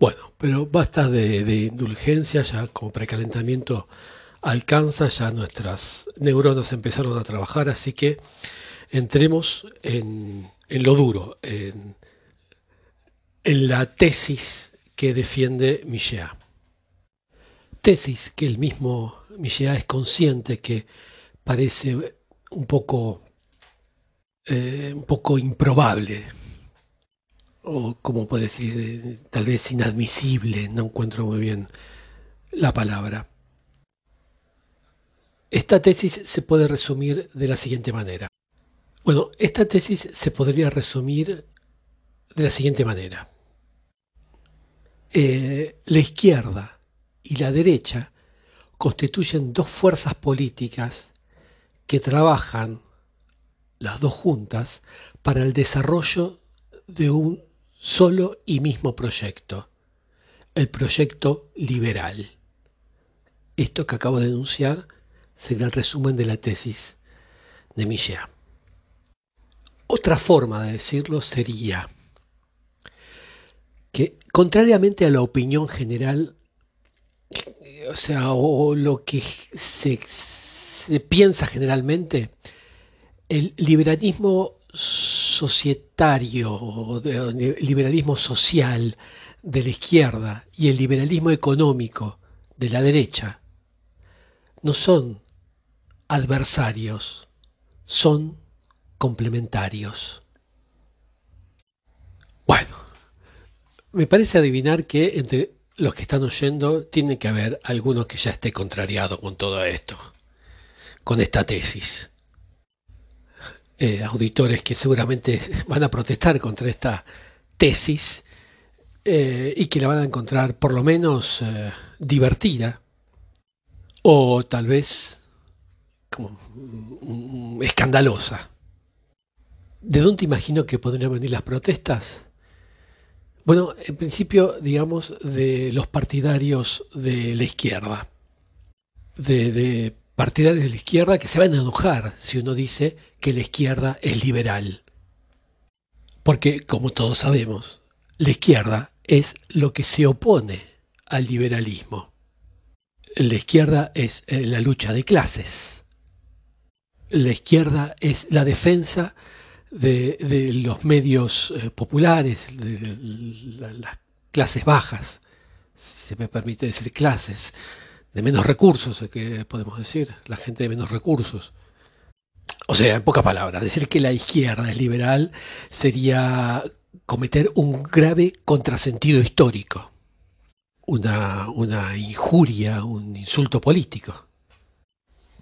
Bueno, pero basta de, indulgencia, ya como precalentamiento alcanza, ya nuestras neuronas empezaron a trabajar, así que entremos en, lo duro, en, la tesis que defiende Michéa. Tesis que el mismo Michéa es consciente que parece un poco, eh, un poco improbable, o como puede decir, tal vez inadmisible, no encuentro muy bien la palabra. Esta tesis se puede resumir de la siguiente manera. Bueno, esta tesis se podría resumir de la siguiente manera. Eh, la izquierda y la derecha constituyen dos fuerzas políticas que trabajan las dos juntas para el desarrollo de un solo y mismo proyecto, el proyecto liberal. Esto que acabo de denunciar sería el resumen de la tesis de Michel. Otra forma de decirlo sería que, contrariamente a la opinión general, o sea, o lo que se, se piensa generalmente, el liberalismo societario o el liberalismo social de la izquierda y el liberalismo económico de la derecha no son adversarios, son complementarios. Bueno, me parece adivinar que entre los que están oyendo tiene que haber alguno que ya esté contrariado con todo esto, con esta tesis. Eh, auditores que seguramente van a protestar contra esta tesis eh, y que la van a encontrar por lo menos eh, divertida o tal vez como mm, escandalosa. ¿De dónde imagino que podrían venir las protestas? Bueno, en principio, digamos, de los partidarios de la izquierda. De, partidarios de la izquierda que se van a enojar si uno dice que la izquierda es liberal. Porque, como todos sabemos, la izquierda es lo que se opone al liberalismo. La izquierda es eh, la lucha de clases la izquierda es la defensa de, los medios eh, populares, de, las clases bajas, si se me permite decir clases, de menos recursos, que podemos decir, la gente de menos recursos. O sea, en pocas palabras, decir que la izquierda es liberal sería cometer un grave contrasentido histórico, una, una injuria, un insulto político.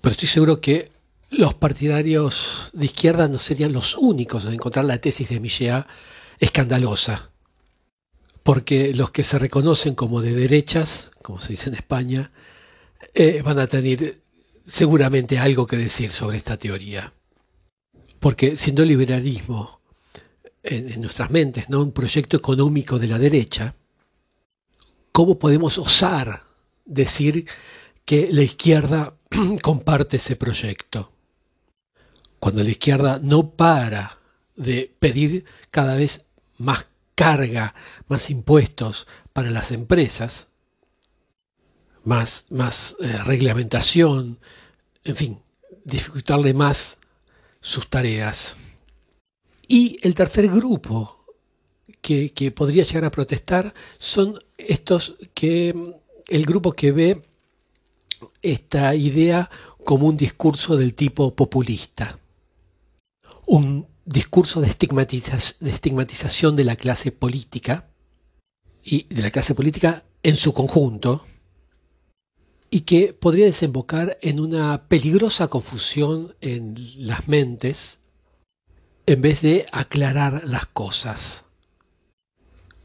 Pero estoy seguro que los partidarios de izquierda no serían los únicos en encontrar la tesis de Michéa escandalosa, porque los que se reconocen como de derechas, como se dice en España, eh, van a tener seguramente algo que decir sobre esta teoría. Porque siendo liberalismo en, en nuestras mentes ¿no? un proyecto económico de la derecha, ¿cómo podemos osar decir que la izquierda comparte ese proyecto? cuando la izquierda no para de pedir cada vez más carga, más impuestos para las empresas, más, eh, reglamentación, en fin, dificultarle más sus tareas. Y el tercer grupo que, que podría llegar a protestar son estos que, el grupo que ve esta idea como un discurso del tipo populista un discurso de, estigmatización de la clase política y de la clase política en su conjunto y que podría desembocar en una peligrosa confusión en las mentes en vez de aclarar las cosas.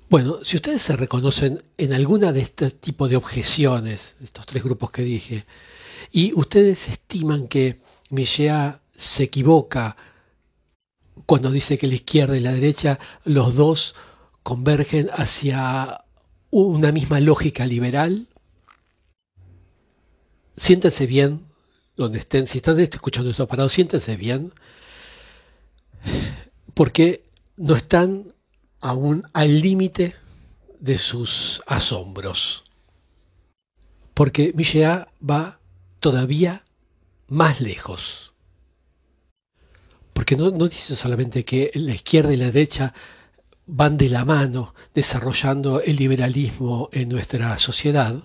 Bueno, si ustedes se reconocen en alguna de este tipo de objeciones, de estos tres grupos que dije, y ustedes estiman que Michel se equivoca cuando dice que la izquierda y la derecha, los dos convergen hacia una misma lógica liberal. Siéntense bien donde estén, si están escuchando esto parado, siéntense bien, porque no están aún al límite de sus asombros. Porque Michéa va todavía más lejos. Porque no, no dice solamente que la izquierda y la derecha van de la mano desarrollando el liberalismo en nuestra sociedad,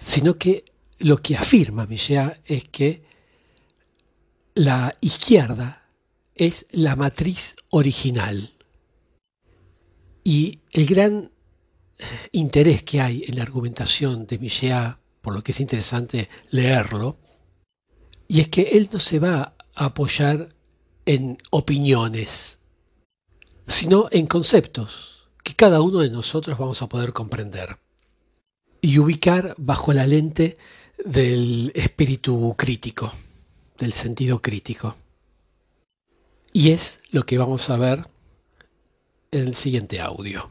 sino que lo que afirma Michéa es que la izquierda es la matriz original. Y el gran interés que hay en la argumentación de Michéa, por lo que es interesante leerlo, y es que él no se va a apoyar en opiniones, sino en conceptos que cada uno de nosotros vamos a poder comprender y ubicar bajo la lente del espíritu crítico, del sentido crítico. Y es lo que vamos a ver en el siguiente audio.